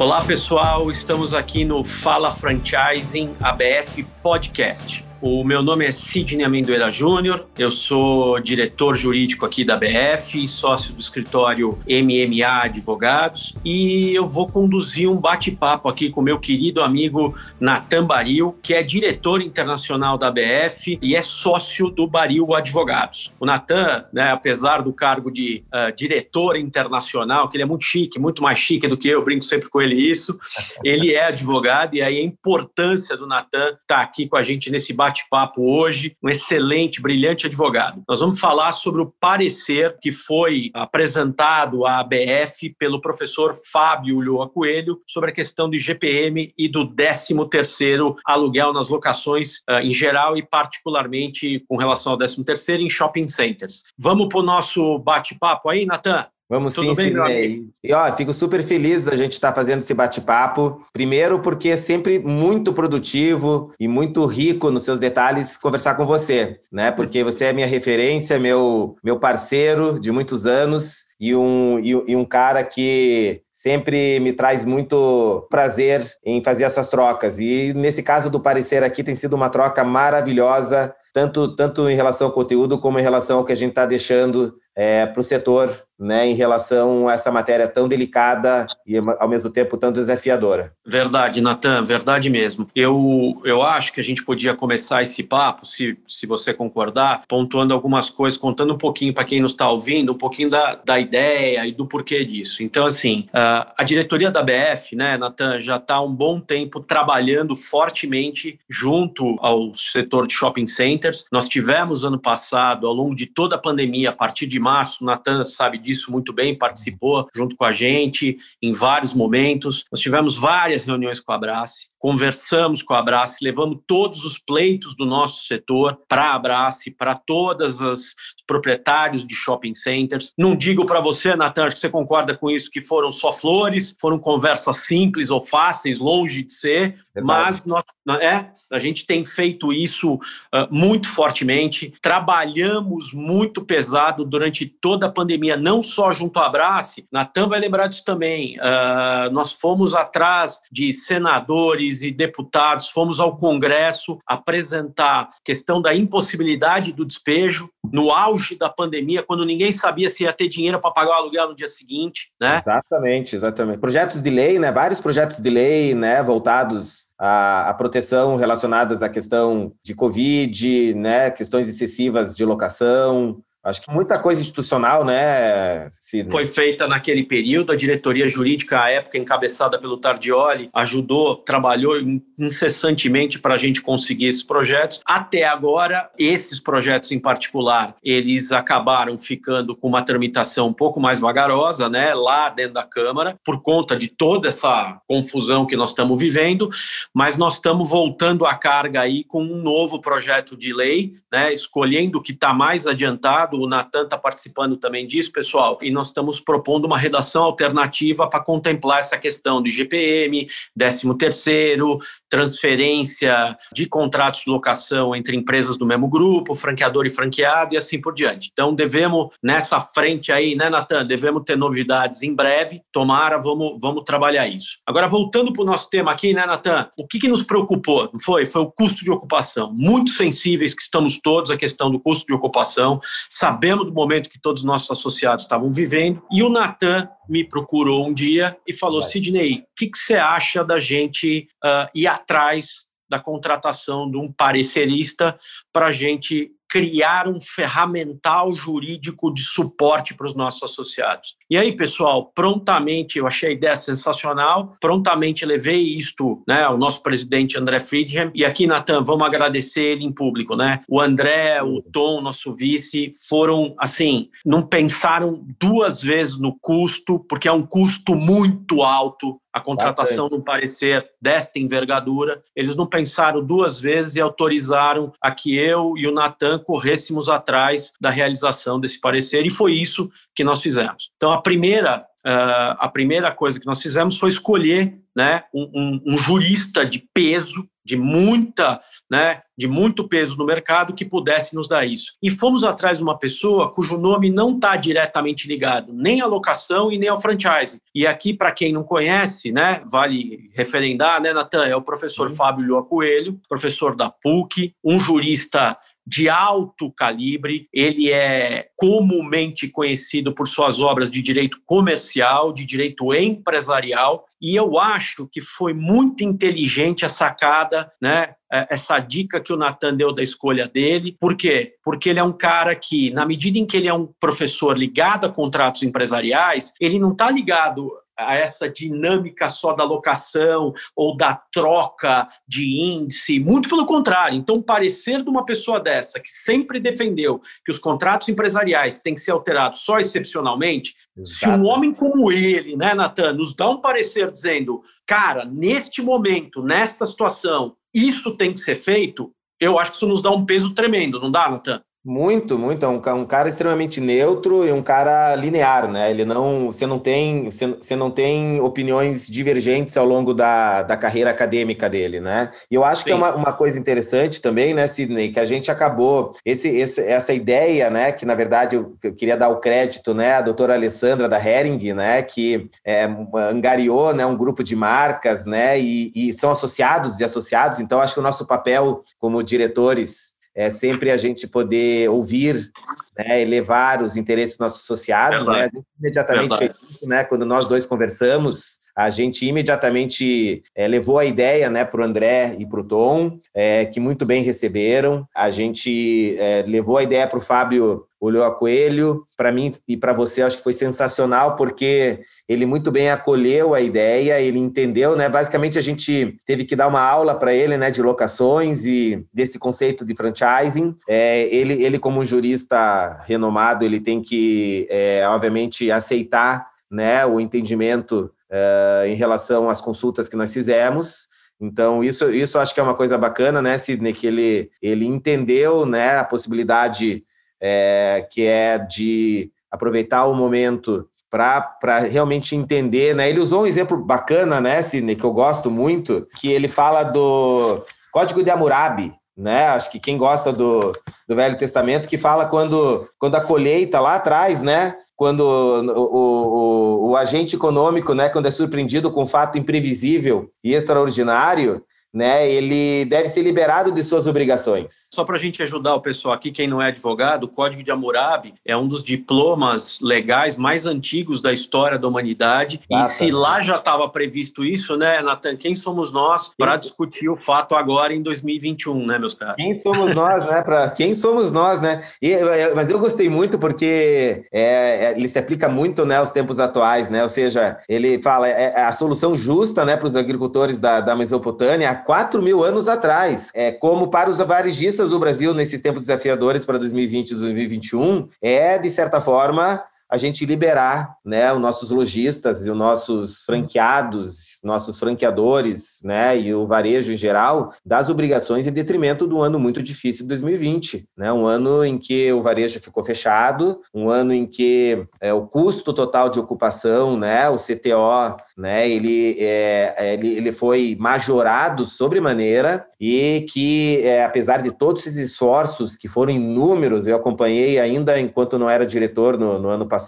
Olá, pessoal. Estamos aqui no Fala Franchising ABF Podcast. O meu nome é Sidney Amendoeira Júnior, eu sou diretor jurídico aqui da BF, sócio do escritório MMA Advogados e eu vou conduzir um bate-papo aqui com meu querido amigo Natan Baril, que é diretor internacional da BF e é sócio do Baril Advogados. O Natan, né, apesar do cargo de uh, diretor internacional, que ele é muito chique, muito mais chique do que eu, brinco sempre com ele isso, ele é advogado e aí a importância do Natan estar tá aqui com a gente nesse bate bate-papo hoje, um excelente, brilhante advogado. Nós vamos falar sobre o parecer que foi apresentado à ABF pelo professor Fábio Lhoa Coelho sobre a questão do IGPM e do 13º aluguel nas locações uh, em geral e particularmente com relação ao 13º em shopping centers. Vamos para o nosso bate-papo aí, Natan? Vamos Tudo sim, Sidney. E ó, fico super feliz da gente estar tá fazendo esse bate-papo. Primeiro, porque é sempre muito produtivo e muito rico nos seus detalhes conversar com você, né? Porque você é minha referência, meu, meu parceiro de muitos anos e um, e, e um cara que sempre me traz muito prazer em fazer essas trocas. E nesse caso do parecer aqui tem sido uma troca maravilhosa, tanto, tanto em relação ao conteúdo como em relação ao que a gente está deixando é, para o setor né, em relação a essa matéria tão delicada e, ao mesmo tempo, tão desafiadora. Verdade, Natan, verdade mesmo. Eu, eu acho que a gente podia começar esse papo, se, se você concordar, pontuando algumas coisas, contando um pouquinho para quem nos está ouvindo, um pouquinho da, da ideia e do porquê disso. Então, assim, a diretoria da BF, né, Natan, já está há um bom tempo trabalhando fortemente junto ao setor de shopping centers. Nós tivemos ano passado, ao longo de toda a pandemia, a partir de março, Natan sabe disso, disso muito bem, participou junto com a gente em vários momentos. Nós tivemos várias reuniões com a Abrace, conversamos com a Abrace, levamos todos os pleitos do nosso setor para a Abrace, para todas as proprietários de shopping centers. Não digo para você, Natan, acho que você concorda com isso, que foram só flores, foram conversas simples ou fáceis, longe de ser, mas nós, é, a gente tem feito isso uh, muito fortemente, trabalhamos muito pesado durante toda a pandemia, não só junto à Abrace, Natan vai lembrar disso também, uh, nós fomos atrás de senadores e deputados, fomos ao Congresso apresentar questão da impossibilidade do despejo, no auge da pandemia, quando ninguém sabia se ia ter dinheiro para pagar o aluguel no dia seguinte, né? Exatamente, exatamente. Projetos de lei, né? Vários projetos de lei, né? Voltados à, à proteção relacionadas à questão de Covid, né? Questões excessivas de locação, Acho que muita coisa institucional, né, Sidney? Foi feita naquele período, a diretoria jurídica, à época encabeçada pelo Tardioli, ajudou, trabalhou incessantemente para a gente conseguir esses projetos. Até agora, esses projetos em particular, eles acabaram ficando com uma tramitação um pouco mais vagarosa, né, lá dentro da Câmara, por conta de toda essa confusão que nós estamos vivendo, mas nós estamos voltando à carga aí com um novo projeto de lei, né, escolhendo o que está mais adiantado o Natan está participando também disso, pessoal, e nós estamos propondo uma redação alternativa para contemplar essa questão do IGPM, 13 terceiro, transferência de contratos de locação entre empresas do mesmo grupo, franqueador e franqueado e assim por diante. Então, devemos, nessa frente aí, né, Natan, devemos ter novidades em breve, tomara, vamos, vamos trabalhar isso. Agora, voltando para o nosso tema aqui, né, Natan, o que, que nos preocupou? Não foi? Foi o custo de ocupação. Muito sensíveis que estamos todos à questão do custo de ocupação, sabemos do momento que todos os nossos associados estavam vivendo. E o Natan me procurou um dia e falou. Sidney, o que, que você acha da gente uh, ir atrás da contratação de um parecerista para a gente criar um ferramental jurídico de suporte para os nossos associados. E aí, pessoal, prontamente, eu achei a ideia sensacional, prontamente levei isto né, ao nosso presidente André Friedman, e aqui, Natan, vamos agradecer ele em público, né? O André, o Tom, nosso vice, foram, assim, não pensaram duas vezes no custo, porque é um custo muito alto a contratação Bastante. um parecer desta envergadura. Eles não pensaram duas vezes e autorizaram a que eu e o Natan corrêssemos atrás da realização desse parecer, e foi isso que nós fizemos. Então, a primeira, uh, a primeira coisa que nós fizemos foi escolher né, um, um, um jurista de peso de muita, né, de muito peso no mercado que pudesse nos dar isso. E fomos atrás de uma pessoa cujo nome não está diretamente ligado nem à locação e nem ao franchising. E aqui, para quem não conhece, né, vale referendar, né, Natan, é o professor Fábio Lua Coelho, professor da PUC, um jurista de alto calibre. Ele é comumente conhecido por suas obras de direito comercial, de direito empresarial, e eu acho que foi muito inteligente a sacada, né? É, essa dica que o Natan deu da escolha dele. Por quê? Porque ele é um cara que, na medida em que ele é um professor ligado a contratos empresariais, ele não está ligado a essa dinâmica só da locação ou da troca de índice, muito pelo contrário. Então, o parecer de uma pessoa dessa, que sempre defendeu que os contratos empresariais têm que ser alterados só excepcionalmente, Exato. se um homem como ele, né, Natan, nos dá um parecer dizendo, cara, neste momento, nesta situação, isso tem que ser feito, eu acho que isso nos dá um peso tremendo, não dá, Natan? Muito, muito. É um, um, cara extremamente neutro e um cara linear, né? Ele não, você não tem, você, você não tem opiniões divergentes ao longo da, da carreira acadêmica dele, né? E eu acho Sim. que é uma, uma coisa interessante também, né, Sidney, que a gente acabou esse, esse, essa ideia, né? Que na verdade eu, eu queria dar o crédito, né, a doutora Alessandra da Hering, né? Que é, angariou, né, um grupo de marcas, né? E, e são associados e associados. Então acho que o nosso papel como diretores é sempre a gente poder ouvir né, e levar os interesses dos nossos associados. Né? imediatamente fez isso, né? Quando nós dois conversamos, a gente imediatamente é, levou a ideia né, para o André e para o Tom, é, que muito bem receberam. A gente é, levou a ideia para o Fábio olhou a Coelho. Para mim e para você, acho que foi sensacional, porque ele muito bem acolheu a ideia, ele entendeu, né? Basicamente, a gente teve que dar uma aula para ele, né, de locações e desse conceito de franchising. É, ele, ele, como um jurista renomado, ele tem que, é, obviamente, aceitar né, o entendimento é, em relação às consultas que nós fizemos. Então, isso, isso acho que é uma coisa bacana, né, Sidney, que ele, ele entendeu né, a possibilidade é, que é de aproveitar o momento para realmente entender, né? Ele usou um exemplo bacana, né, Sidney, que eu gosto muito, que ele fala do Código de Hammurabi, né? Acho que quem gosta do, do Velho Testamento, que fala quando, quando a colheita lá atrás, né? Quando o, o, o agente econômico, né, quando é surpreendido com um fato imprevisível e extraordinário, né, ele deve ser liberado de suas obrigações. Só para a gente ajudar o pessoal aqui, quem não é advogado, o Código de Hammurabi é um dos diplomas legais mais antigos da história da humanidade. E se lá já estava previsto isso, né, Natan, quem somos nós para discutir o fato agora em 2021, né, meus caros? Quem somos nós, né? Para quem somos nós, né? E, mas eu gostei muito porque é, é, ele se aplica muito, né, aos tempos atuais, né? Ou seja, ele fala é, é a solução justa, né, para os agricultores da, da Mesopotâmia 4 mil anos atrás. É, como para os varejistas do Brasil nesses tempos desafiadores para 2020 e 2021, é, de certa forma, a gente liberar né, os nossos lojistas e os nossos franqueados, nossos franqueadores né, e o varejo em geral das obrigações em detrimento do ano muito difícil de 2020. Né, um ano em que o varejo ficou fechado, um ano em que é, o custo total de ocupação, né, o CTO, né, ele, é, ele, ele foi majorado sobremaneira e que, é, apesar de todos esses esforços que foram inúmeros, eu acompanhei ainda enquanto não era diretor no, no ano passado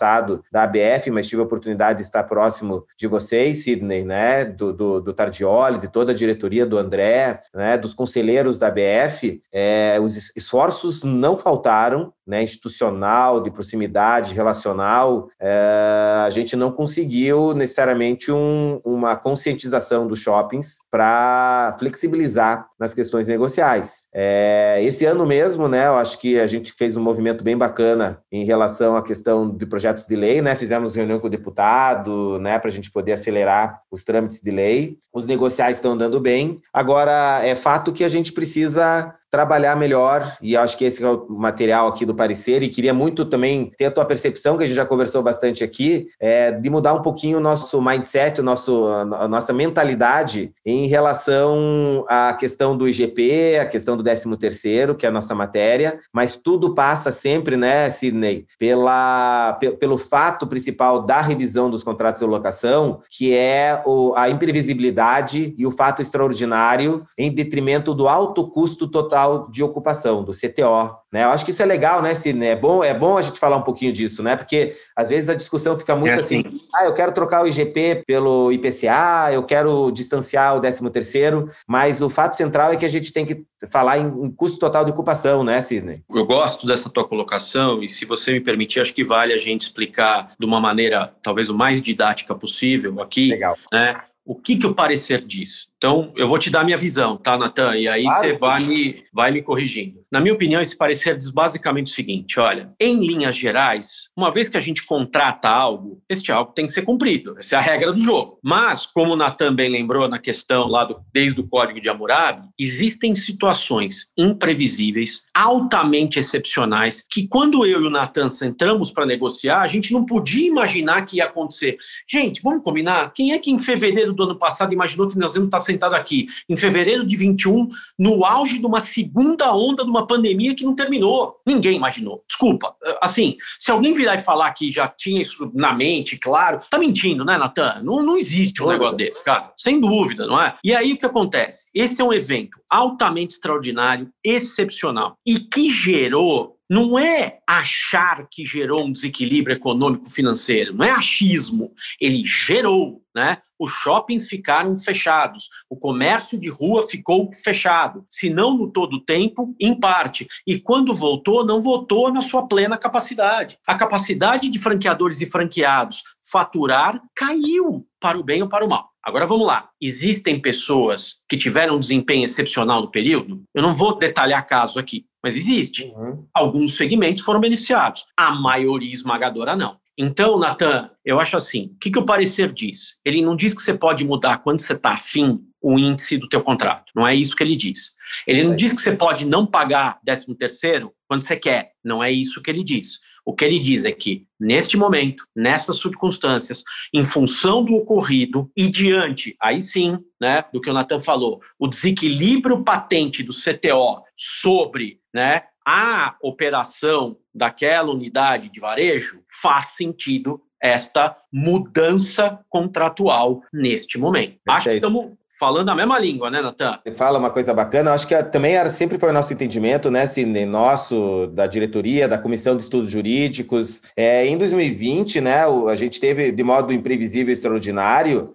da ABF, mas tive a oportunidade de estar próximo de vocês, Sidney, né, do, do, do Tardioli, de toda a diretoria do André, né, dos conselheiros da ABF, é, os esforços não faltaram, né, institucional, de proximidade, relacional, é, a gente não conseguiu necessariamente um, uma conscientização dos shoppings para flexibilizar nas questões negociais. É, esse ano mesmo, né, eu acho que a gente fez um movimento bem bacana em relação à questão de projetos de lei, né, fizemos reunião com o deputado, né, para a gente poder acelerar os trâmites de lei. Os negociais estão andando bem. Agora, é fato que a gente precisa trabalhar melhor, e acho que esse é o material aqui do parecer, e queria muito também ter a tua percepção, que a gente já conversou bastante aqui, é, de mudar um pouquinho o nosso mindset, o nosso, a nossa mentalidade em relação à questão do IGP, a questão do 13 terceiro, que é a nossa matéria, mas tudo passa sempre, né, Sidney, pela, pelo fato principal da revisão dos contratos de locação, que é o, a imprevisibilidade e o fato extraordinário em detrimento do alto custo total de ocupação, do CTO. Né? Eu acho que isso é legal, né, Sidney? É bom, é bom a gente falar um pouquinho disso, né? Porque às vezes a discussão fica muito é assim. assim, ah, eu quero trocar o IGP pelo IPCA, eu quero distanciar o 13 terceiro, mas o fato central é que a gente tem que falar em, em custo total de ocupação, né, Sidney? Eu gosto dessa tua colocação e se você me permitir, acho que vale a gente explicar de uma maneira talvez o mais didática possível aqui, Legal. né? O que, que o parecer diz? Então, eu vou te dar a minha visão, tá, Natan? E aí claro, você vai me, vai me corrigindo. Na minha opinião, esse parecer diz basicamente o seguinte: olha, em linhas gerais, uma vez que a gente contrata algo, este algo tem que ser cumprido. Essa é a regra do jogo. Mas, como o Natan bem lembrou na questão lá do, desde o Código de Hammurabi, existem situações imprevisíveis, altamente excepcionais, que quando eu e o Natan entramos para negociar, a gente não podia imaginar que ia acontecer. Gente, vamos combinar? Quem é que em fevereiro do ano passado imaginou que nós íamos estar sentado aqui em fevereiro de 21, no auge de uma segunda onda de uma pandemia que não terminou. Ninguém imaginou. Desculpa. Assim, se alguém virar e falar que já tinha isso na mente, claro, tá mentindo, né, Natan? Não, não existe um negócio desse, cara. Sem dúvida, não é? E aí o que acontece? Esse é um evento altamente extraordinário, excepcional e que gerou não é achar que gerou um desequilíbrio econômico financeiro, não é achismo, ele gerou, né? Os shoppings ficaram fechados, o comércio de rua ficou fechado, se não no todo o tempo, em parte. E quando voltou, não voltou na sua plena capacidade. A capacidade de franqueadores e franqueados faturar caiu para o bem ou para o mal. Agora vamos lá. Existem pessoas que tiveram um desempenho excepcional no período? Eu não vou detalhar caso aqui, mas existe. Uhum. Alguns segmentos foram beneficiados, a maioria esmagadora não. Então, Natan, eu acho assim, o que, que o parecer diz? Ele não diz que você pode mudar quando você está afim o índice do teu contrato. Não é isso que ele diz. Ele não diz que você pode não pagar 13 terceiro quando você quer. Não é isso que ele diz. O que ele diz é que, neste momento, nessas circunstâncias, em função do ocorrido e diante, aí sim, né, do que o Natan falou, o desequilíbrio patente do CTO sobre né, a operação daquela unidade de varejo, faz sentido esta mudança contratual neste momento. Perfeito. Acho que estamos falando a mesma língua, né, Natan? Você fala uma coisa bacana, acho que também era, sempre foi o nosso entendimento, né, Sidney, nosso, da diretoria, da Comissão de Estudos Jurídicos. É, em 2020, né, a gente teve, de modo imprevisível e extraordinário,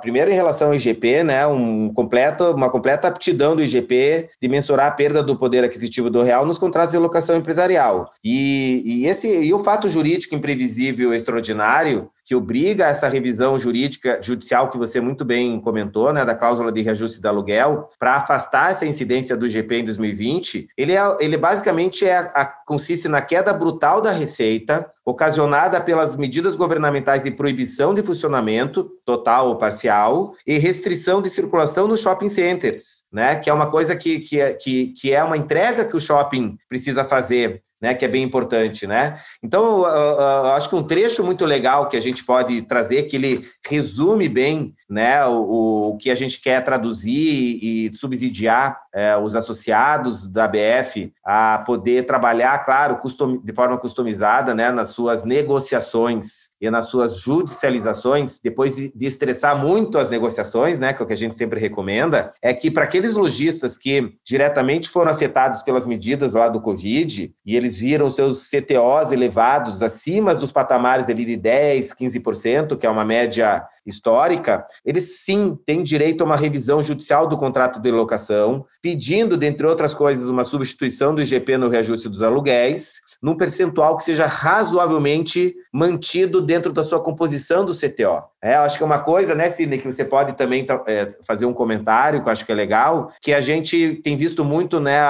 primeiro em relação ao IGP, né, um completo, uma completa aptidão do IGP de mensurar a perda do poder aquisitivo do real nos contratos de locação empresarial. E, e, esse, e o fato jurídico imprevisível e extraordinário que obriga essa revisão jurídica judicial que você muito bem comentou, né, da cláusula de reajuste do aluguel, para afastar essa incidência do GP em 2020, ele, é, ele basicamente é, a, consiste na queda brutal da receita, ocasionada pelas medidas governamentais de proibição de funcionamento, total ou parcial, e restrição de circulação nos shopping centers, né? Que é uma coisa que, que, é, que, que é uma entrega que o shopping precisa fazer né, que é bem importante, né? Então, uh, acho que um trecho muito legal que a gente pode trazer, que ele resume bem, né, o, o que a gente quer traduzir e subsidiar uh, os associados da BF a poder trabalhar, claro, custom, de forma customizada, né, nas suas negociações e nas suas judicializações, depois de, de estressar muito as negociações, né, que é o que a gente sempre recomenda, é que para aqueles lojistas que diretamente foram afetados pelas medidas lá do Covid e eles viram seus CTOs elevados acima dos patamares ali de 10, 15%, que é uma média histórica, eles sim têm direito a uma revisão judicial do contrato de locação, pedindo, dentre outras coisas, uma substituição do IGP no reajuste dos aluguéis, num percentual que seja razoavelmente mantido dentro da sua composição do CTO. É, acho que é uma coisa, né, Sidney, que você pode também é, fazer um comentário, que eu acho que é legal, que a gente tem visto muito, né,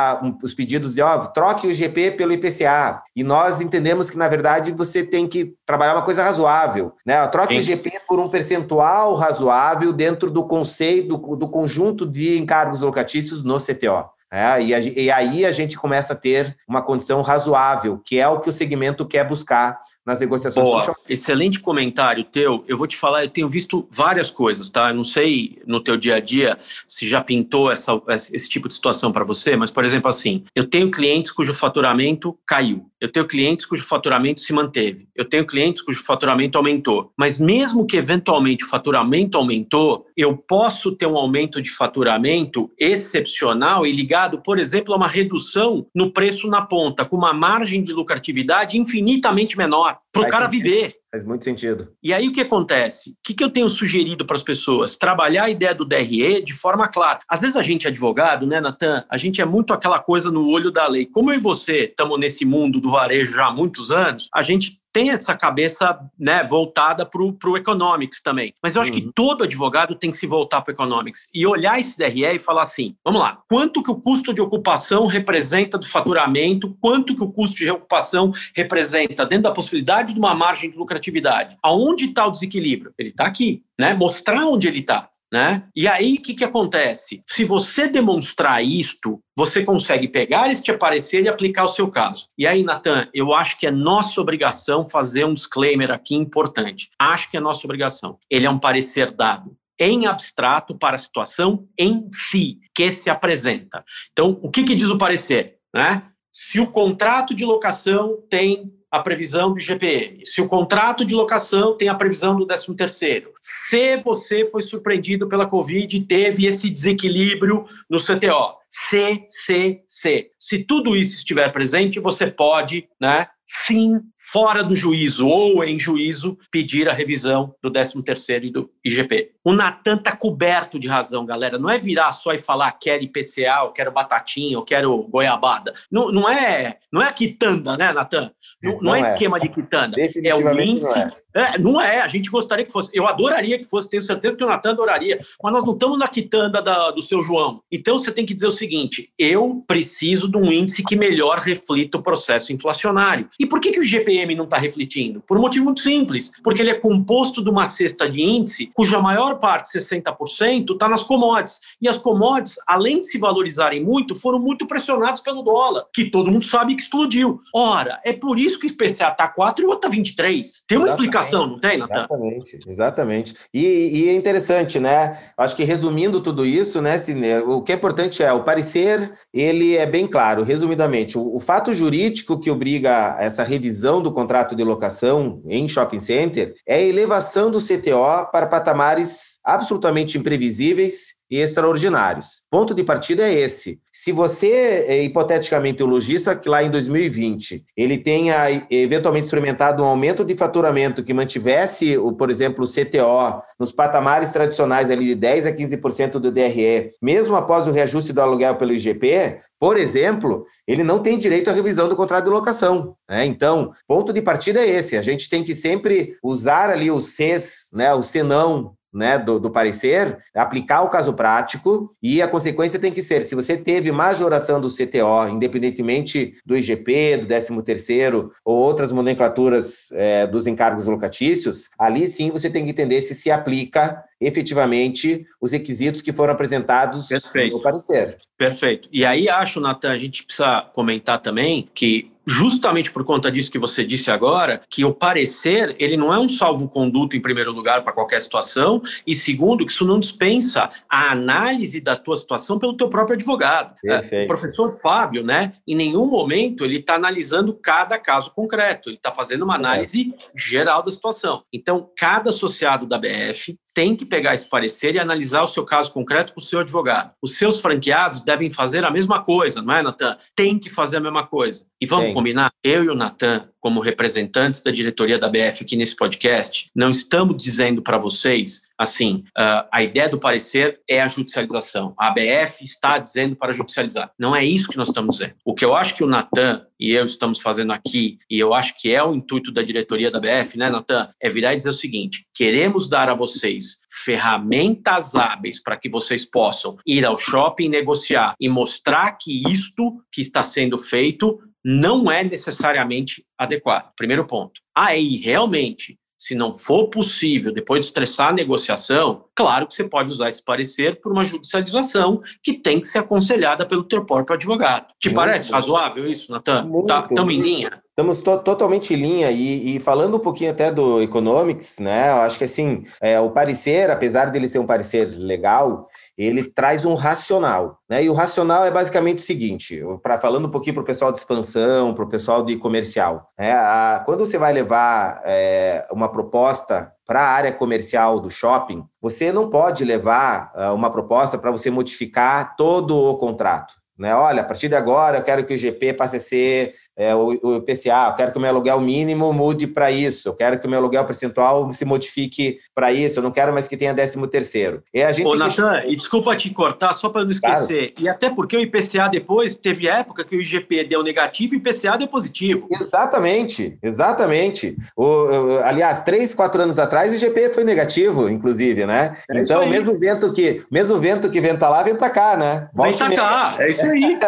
os pedidos de, ó, troque o IGP pelo IPCA. E nós entendemos que, na verdade, você tem que trabalhar uma coisa razoável, né? Troque Sim. o IGP por um percentual razoável dentro do conceito, do, do conjunto de encargos locatícios no CTO. É, e, a, e aí a gente começa a ter uma condição razoável, que é o que o segmento quer buscar nas negociações Boa, excelente comentário teu. Eu vou te falar, eu tenho visto várias coisas, tá? Eu não sei no teu dia a dia se já pintou essa, esse tipo de situação para você, mas, por exemplo, assim, eu tenho clientes cujo faturamento caiu. Eu tenho clientes cujo faturamento se manteve. Eu tenho clientes cujo faturamento aumentou. Mas mesmo que eventualmente o faturamento aumentou, eu posso ter um aumento de faturamento excepcional e ligado, por exemplo, a uma redução no preço na ponta, com uma margem de lucratividade infinitamente menor para o cara viver. Faz muito sentido. E aí o que acontece? O que, que eu tenho sugerido para as pessoas? Trabalhar a ideia do DRE de forma clara. Às vezes a gente é advogado, né, Natan? A gente é muito aquela coisa no olho da lei. Como eu e você estamos nesse mundo do varejo já há muitos anos, a gente tem essa cabeça né, voltada para o economics também. Mas eu acho uhum. que todo advogado tem que se voltar para o economics e olhar esse DRE e falar assim: vamos lá, quanto que o custo de ocupação representa do faturamento, quanto que o custo de ocupação representa dentro da possibilidade de uma margem de lucratividade. Aonde está o desequilíbrio? Ele está aqui, né? Mostrar onde ele está. Né? E aí, o que, que acontece? Se você demonstrar isto, você consegue pegar este aparecer e aplicar o seu caso. E aí, Natan, eu acho que é nossa obrigação fazer um disclaimer aqui importante. Acho que é nossa obrigação. Ele é um parecer dado em abstrato para a situação em si, que se apresenta. Então, o que, que diz o parecer? Né? Se o contrato de locação tem a previsão do IGPM, se o contrato de locação tem a previsão do 13º, se você foi surpreendido pela Covid e teve esse desequilíbrio no CTO, C, C, C. Se tudo isso estiver presente, você pode, né, sim, fora do juízo ou em juízo, pedir a revisão do 13º e do IGP. O Natan está coberto de razão, galera. Não é virar só e falar quero IPCA, eu quero batatinha, eu quero goiabada. Não, não é não é quitanda, né, Natan? Não, não, não é, é, esquema de quitanda. É o índice... Não é é, não é, a gente gostaria que fosse. Eu adoraria que fosse, tenho certeza que o Natan adoraria, mas nós não estamos na quitanda da, do seu João. Então você tem que dizer o seguinte: eu preciso de um índice que melhor reflita o processo inflacionário. E por que, que o GPM não está refletindo? Por um motivo muito simples: porque ele é composto de uma cesta de índice cuja maior parte, 60%, está nas commodities. E as commodities, além de se valorizarem muito, foram muito pressionados pelo dólar, que todo mundo sabe que explodiu. Ora, é por isso que o IPCA está 4 e o outro está 23. Tem uma explicação não tem, Natan? Exatamente, exatamente. E, e, é interessante, né? Acho que resumindo tudo isso, né, Cine, o que é importante é o parecer, ele é bem claro, resumidamente, o, o fato jurídico que obriga essa revisão do contrato de locação em shopping center é a elevação do CTO para patamares absolutamente imprevisíveis e extraordinários. Ponto de partida é esse. Se você, é, hipoteticamente, o lojista que lá em 2020 ele tenha eventualmente experimentado um aumento de faturamento que mantivesse, o, por exemplo, o CTO nos patamares tradicionais ali de 10 a 15% do DRE, mesmo após o reajuste do aluguel pelo IGP, por exemplo, ele não tem direito à revisão do contrato de locação. Né? Então, ponto de partida é esse. A gente tem que sempre usar ali o CES, né, o senão, né, do, do, parecer, aplicar o caso prático e a consequência tem que ser, se você teve majoração do CTO, independentemente do IGP, do 13º ou outras nomenclaturas é, dos encargos locatícios, ali sim você tem que entender se se aplica efetivamente os requisitos que foram apresentados Perfeito. no parecer. Perfeito. E aí acho, Natan, a gente precisa comentar também que justamente por conta disso que você disse agora, que o parecer, ele não é um salvo-conduto em primeiro lugar para qualquer situação, e segundo, que isso não dispensa a análise da tua situação pelo teu próprio advogado. Perfeito. O professor Fábio, né, em nenhum momento ele está analisando cada caso concreto, ele está fazendo uma análise é. geral da situação. Então, cada associado da BF tem que pegar esse parecer e analisar o seu caso concreto com o seu advogado. Os seus franqueados devem fazer a mesma coisa, não é, Natan? Tem que fazer a mesma coisa. E vamos Sim. combinar? Eu e o Natan, como representantes da diretoria da BF aqui nesse podcast, não estamos dizendo para vocês assim, uh, a ideia do parecer é a judicialização. A ABF está dizendo para judicializar. Não é isso que nós estamos dizendo. O que eu acho que o Natan e eu estamos fazendo aqui, e eu acho que é o intuito da diretoria da BF, né, Natan? É virar e dizer o seguinte: queremos dar a vocês ferramentas hábeis para que vocês possam ir ao shopping negociar e mostrar que isto que está sendo feito não é necessariamente adequado. Primeiro ponto. Aí, realmente, Se não for possível, depois de estressar a negociação, claro que você pode usar esse parecer por uma judicialização que tem que ser aconselhada pelo teu próprio advogado. Te Muito parece razoável isso, Natan? Estamos tá, em linha? Estamos to totalmente em linha e, e, falando um pouquinho até do economics, né? Eu acho que assim, é, o parecer, apesar dele ser um parecer legal, ele traz um racional, né? E o racional é basicamente o seguinte: para falando um pouquinho para o pessoal de expansão, para o pessoal de comercial, né? A, quando você vai levar é, uma proposta para a área comercial do shopping, você não pode levar uh, uma proposta para você modificar todo o contrato. Né? Olha, a partir de agora eu quero que o GP passe a ser é, o, o IPCA, eu quero que o meu aluguel mínimo mude para isso, eu quero que o meu aluguel percentual se modifique para isso, eu não quero mais que tenha décimo terceiro. E a gente Ô, Natan, que... e desculpa te cortar, só para não esquecer, claro. e até porque o IPCA depois teve época que o IGP deu negativo e o IPCA deu positivo. Exatamente, exatamente. O, aliás, três, quatro anos atrás o IGP foi negativo, inclusive, né? É então, mesmo vento que mesmo vento que venta lá, venta cá, né? Volte venta cá, é isso aí.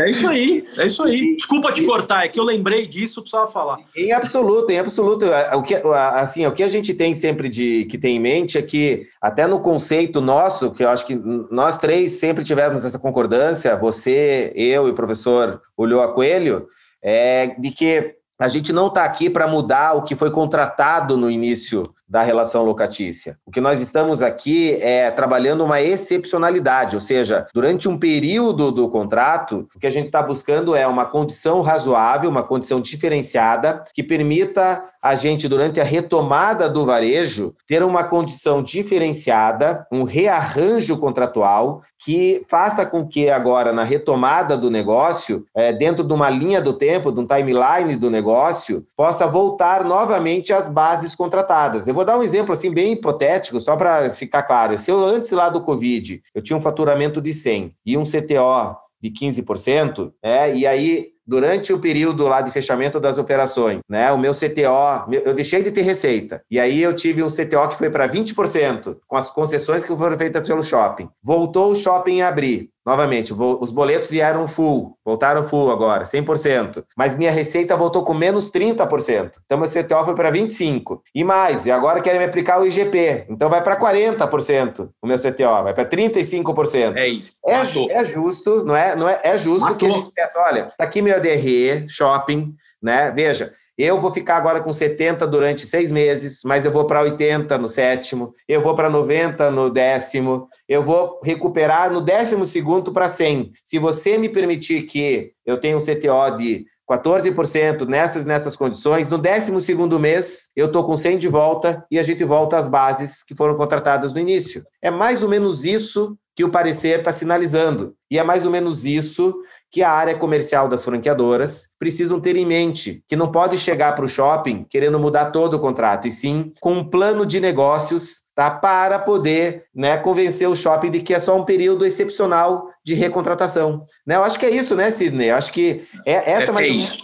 é isso aí, é isso aí. Desculpa Desculpa te cortar, é que eu lembrei disso, precisava falar. Em absoluto, em absoluto. O que, assim, o que a gente tem sempre de que tem em mente é que, até no conceito nosso, que eu acho que nós três sempre tivemos essa concordância, você, eu e o professor Ulloa Coelho, é de que a gente não está aqui para mudar o que foi contratado no início da relação locatícia. O que nós estamos aqui é trabalhando uma excepcionalidade, ou seja, durante um período do contrato, o que a gente está buscando é uma condição razoável, uma condição diferenciada, que permita a gente, durante a retomada do varejo, ter uma condição diferenciada, um rearranjo contratual que faça com que agora, na retomada do negócio, é, dentro de uma linha do tempo, de um timeline do negócio, possa voltar novamente às bases contratadas. Eu vou dar um exemplo assim bem hipotético, só para ficar claro. Se eu antes lá do Covid, eu tinha um faturamento de 100 e um CTO de 15%, é, e aí durante o período lá de fechamento das operações, né? O meu CTO, eu deixei de ter receita. E aí eu tive um CTO que foi para 20%, com as concessões que foram feitas pelo shopping. Voltou o shopping a abrir. Novamente, os boletos vieram full, voltaram full agora, 100%. Mas minha receita voltou com menos 30%. Então, meu CTO foi para 25%. E mais, e agora querem me aplicar o IGP. Então, vai para 40% o meu CTO, vai para 35%. É isso. É, é, justo, não é? Não é, é justo Matou. que a gente peça, olha, tá aqui meu DRE, shopping, né? Veja, eu vou ficar agora com 70 durante seis meses, mas eu vou para 80 no sétimo, eu vou para 90 no décimo, eu vou recuperar no décimo segundo para 100. Se você me permitir que eu tenha um CTO de 14% nessas nessas condições, no décimo segundo mês eu estou com 100 de volta e a gente volta às bases que foram contratadas no início. É mais ou menos isso que o parecer está sinalizando. E é mais ou menos isso que a área comercial das franqueadoras precisam ter em mente, que não pode chegar para o shopping querendo mudar todo o contrato, e sim com um plano de negócios tá, para poder né, convencer o shopping de que é só um período excepcional de recontratação. Né? Eu acho que é isso, né, Sidney? Eu acho que é, essa é, mais é isso.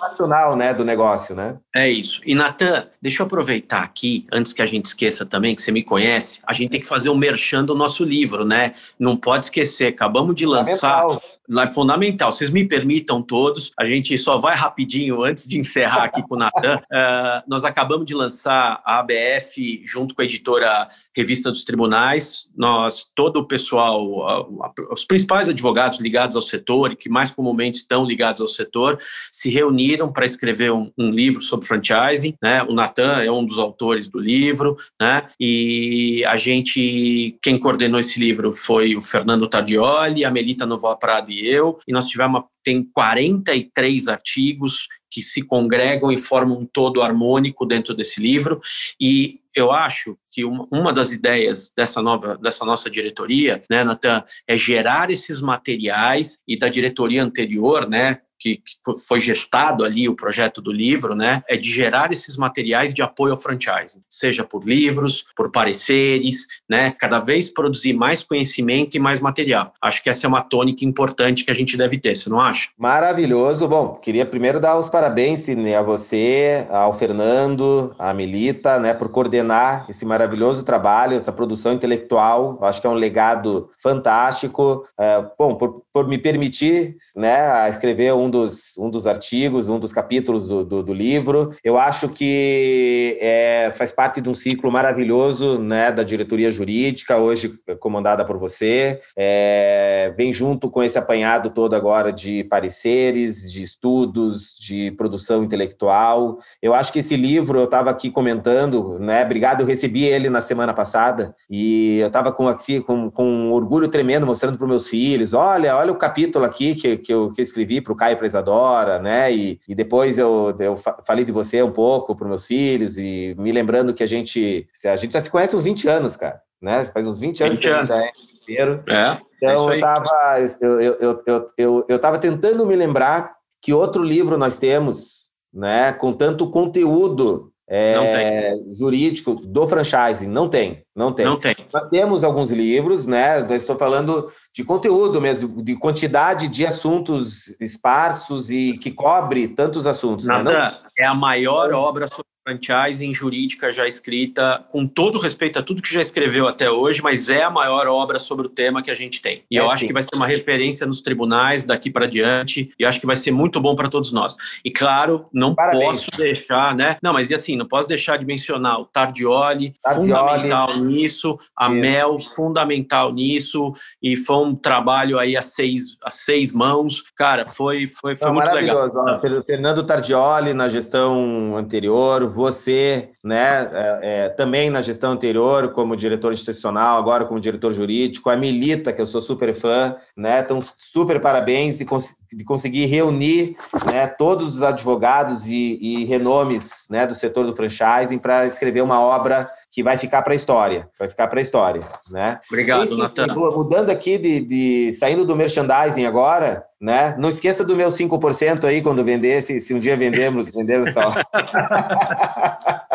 né, do negócio, né? É isso. E, Natan, deixa eu aproveitar aqui, antes que a gente esqueça também, que você me conhece, a gente tem que fazer um merchan do nosso livro, né? Não pode esquecer, acabamos de lançar... É fundamental. Vocês me permitam todos, a gente só vai rapidinho antes de encerrar aqui com o Natan. Uh, nós acabamos de lançar a ABF junto com a editora Revista dos Tribunais. Nós, todo o pessoal, os principais advogados advogados ligados ao setor e que mais comumente estão ligados ao setor se reuniram para escrever um, um, livro sobre franchising. Né? O Natan é um dos autores do livro, né? E a gente, quem coordenou esse livro foi o Fernando Tardioli, a Melita Novoa Prado e eu, e nós tivemos uma, tem 43 artigos que se congregam e formam um todo harmônico dentro desse livro. E eu acho que uma das ideias dessa nova dessa nossa diretoria, né, Natan, é gerar esses materiais e da diretoria anterior, né, que, que, foi gestado ali o projeto do livro, né, é de gerar esses materiais de apoio ao franchising, seja por livros, por pareceres, né, cada vez produzir mais conhecimento e mais material. Acho que essa é uma tônica importante que a gente deve ter, você não acha? Maravilhoso. Bom, queria primeiro dar os parabéns a você, ao Fernando, à Milita, né, por coordenar esse maravilhoso trabalho, essa produção intelectual. Acho que é um legado fantástico. É, bom, por, por me permitir, né, escrever um um dos, um dos artigos, um dos capítulos do, do, do livro. Eu acho que é, faz parte de um ciclo maravilhoso né, da diretoria jurídica, hoje comandada por você. É, vem junto com esse apanhado todo agora de pareceres, de estudos, de produção intelectual. Eu acho que esse livro, eu estava aqui comentando, né? Obrigado, eu recebi ele na semana passada e eu estava com, assim, com, com um orgulho tremendo mostrando para meus filhos: olha, olha o capítulo aqui que, que, eu, que eu escrevi para o Caio Presadora, né? E, e depois eu, eu falei de você um pouco para meus filhos e me lembrando que a gente, a gente já se conhece uns 20 anos, cara. Né? Faz uns 20 anos 20 que a gente já é inteiro. É, então é eu estava eu, eu, eu, eu, eu, eu tava tentando me lembrar que outro livro nós temos, né? Com tanto conteúdo é, jurídico do franchising. Não tem, não tem. Não tem. Nós temos alguns livros, né? Eu estou falando de conteúdo mesmo, de quantidade de assuntos esparsos e que cobre tantos assuntos. Nada, né? É a maior obra sobre franchising jurídica já escrita, com todo respeito a tudo que já escreveu até hoje, mas é a maior obra sobre o tema que a gente tem. E é, eu acho sim. que vai ser uma referência nos tribunais daqui para diante, e acho que vai ser muito bom para todos nós. E claro, não Parabéns. posso deixar, né? Não, mas e assim, não posso deixar de mencionar o Tardioli, Tardioli. fundamental nisso, a Mel, fundamental nisso, e foi um trabalho aí a seis, a seis mãos. Cara, foi, foi, foi muito legal. Ó, Fernando Tardioli na gestão anterior, você, né, é, é, também na gestão anterior, como diretor institucional, agora como diretor jurídico, a Milita, que eu sou super fã, né, então super parabéns de, cons de conseguir reunir né, todos os advogados e, e renomes né, do setor do franchising para escrever uma obra que vai ficar para a história, vai ficar para a história, né? Obrigado, Natan. Mudando aqui de, de, saindo do merchandising agora, né? Não esqueça do meu 5% aí quando vender, se, se um dia vendemos, vendemos só.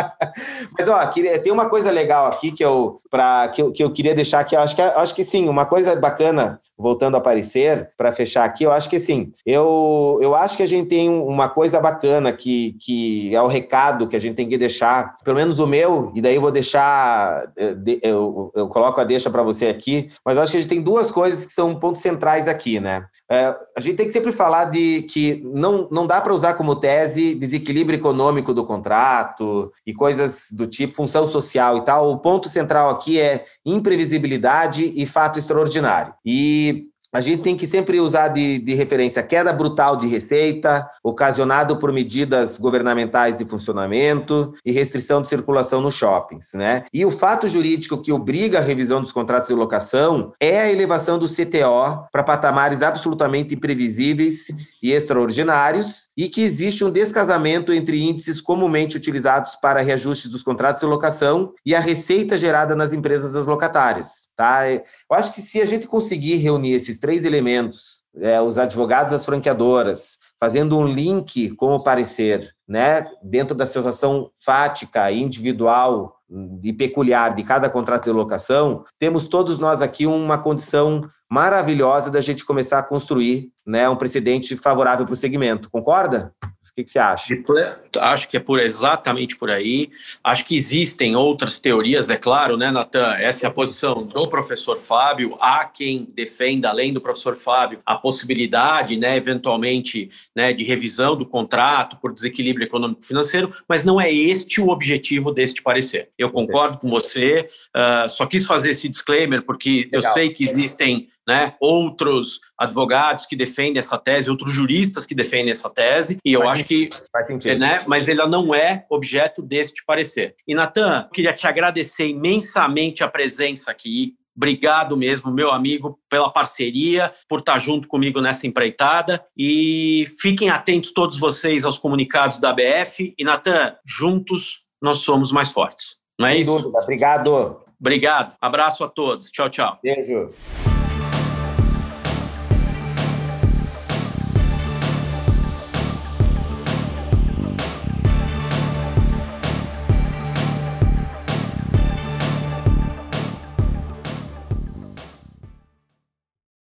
Mas ó, tem uma coisa legal aqui que eu, pra, que eu, que eu queria deixar aqui. Eu acho que, acho que sim, uma coisa bacana, voltando a aparecer, para fechar aqui, eu acho que sim. Eu, eu acho que a gente tem uma coisa bacana que, que é o recado que a gente tem que deixar, pelo menos o meu, e daí eu vou deixar, eu, eu, eu coloco a deixa para você aqui, mas eu acho que a gente tem duas coisas que são pontos centrais aqui, né? É, a gente tem que sempre falar de que não, não dá para usar como tese desequilíbrio econômico do contrato e coisas do tipo função social e tal. O ponto central aqui é imprevisibilidade e fato extraordinário. E a gente tem que sempre usar de, de referência queda brutal de receita, ocasionado por medidas governamentais de funcionamento e restrição de circulação nos shoppings, né? E o fato jurídico que obriga a revisão dos contratos de locação é a elevação do CTO para patamares absolutamente imprevisíveis e extraordinários e que existe um descasamento entre índices comumente utilizados para reajustes dos contratos de locação e a receita gerada nas empresas das locatárias, tá? Eu acho que se a gente conseguir reunir esses três elementos, é, os advogados das franqueadoras, fazendo um link com o parecer, né, dentro da situação fática, individual e peculiar de cada contrato de locação, temos todos nós aqui uma condição maravilhosa da gente começar a construir né, um precedente favorável para o segmento. Concorda? O que, que, você acha? Acho que é por exatamente por aí. Acho que existem outras teorias, é claro, né, Natan? Essa é a posição do professor Fábio. Há quem defenda, além do professor Fábio, a possibilidade, né, eventualmente, né, de revisão do contrato por desequilíbrio econômico-financeiro, mas não é este o objetivo deste parecer. Eu concordo com você, uh, só quis fazer esse disclaimer porque Legal. eu sei que existem né, outros advogados que defendem essa tese, outros juristas que defendem essa tese, e eu faz acho que. Faz sentido. Né, mas ela não é objeto deste parecer. E, Natan, queria te agradecer imensamente a presença aqui. Obrigado mesmo, meu amigo, pela parceria, por estar junto comigo nessa empreitada. E fiquem atentos todos vocês aos comunicados da BF. E, Natan, juntos nós somos mais fortes. Não é Sem isso? Dúvida. Obrigado. Obrigado. Abraço a todos. Tchau, tchau. Beijo.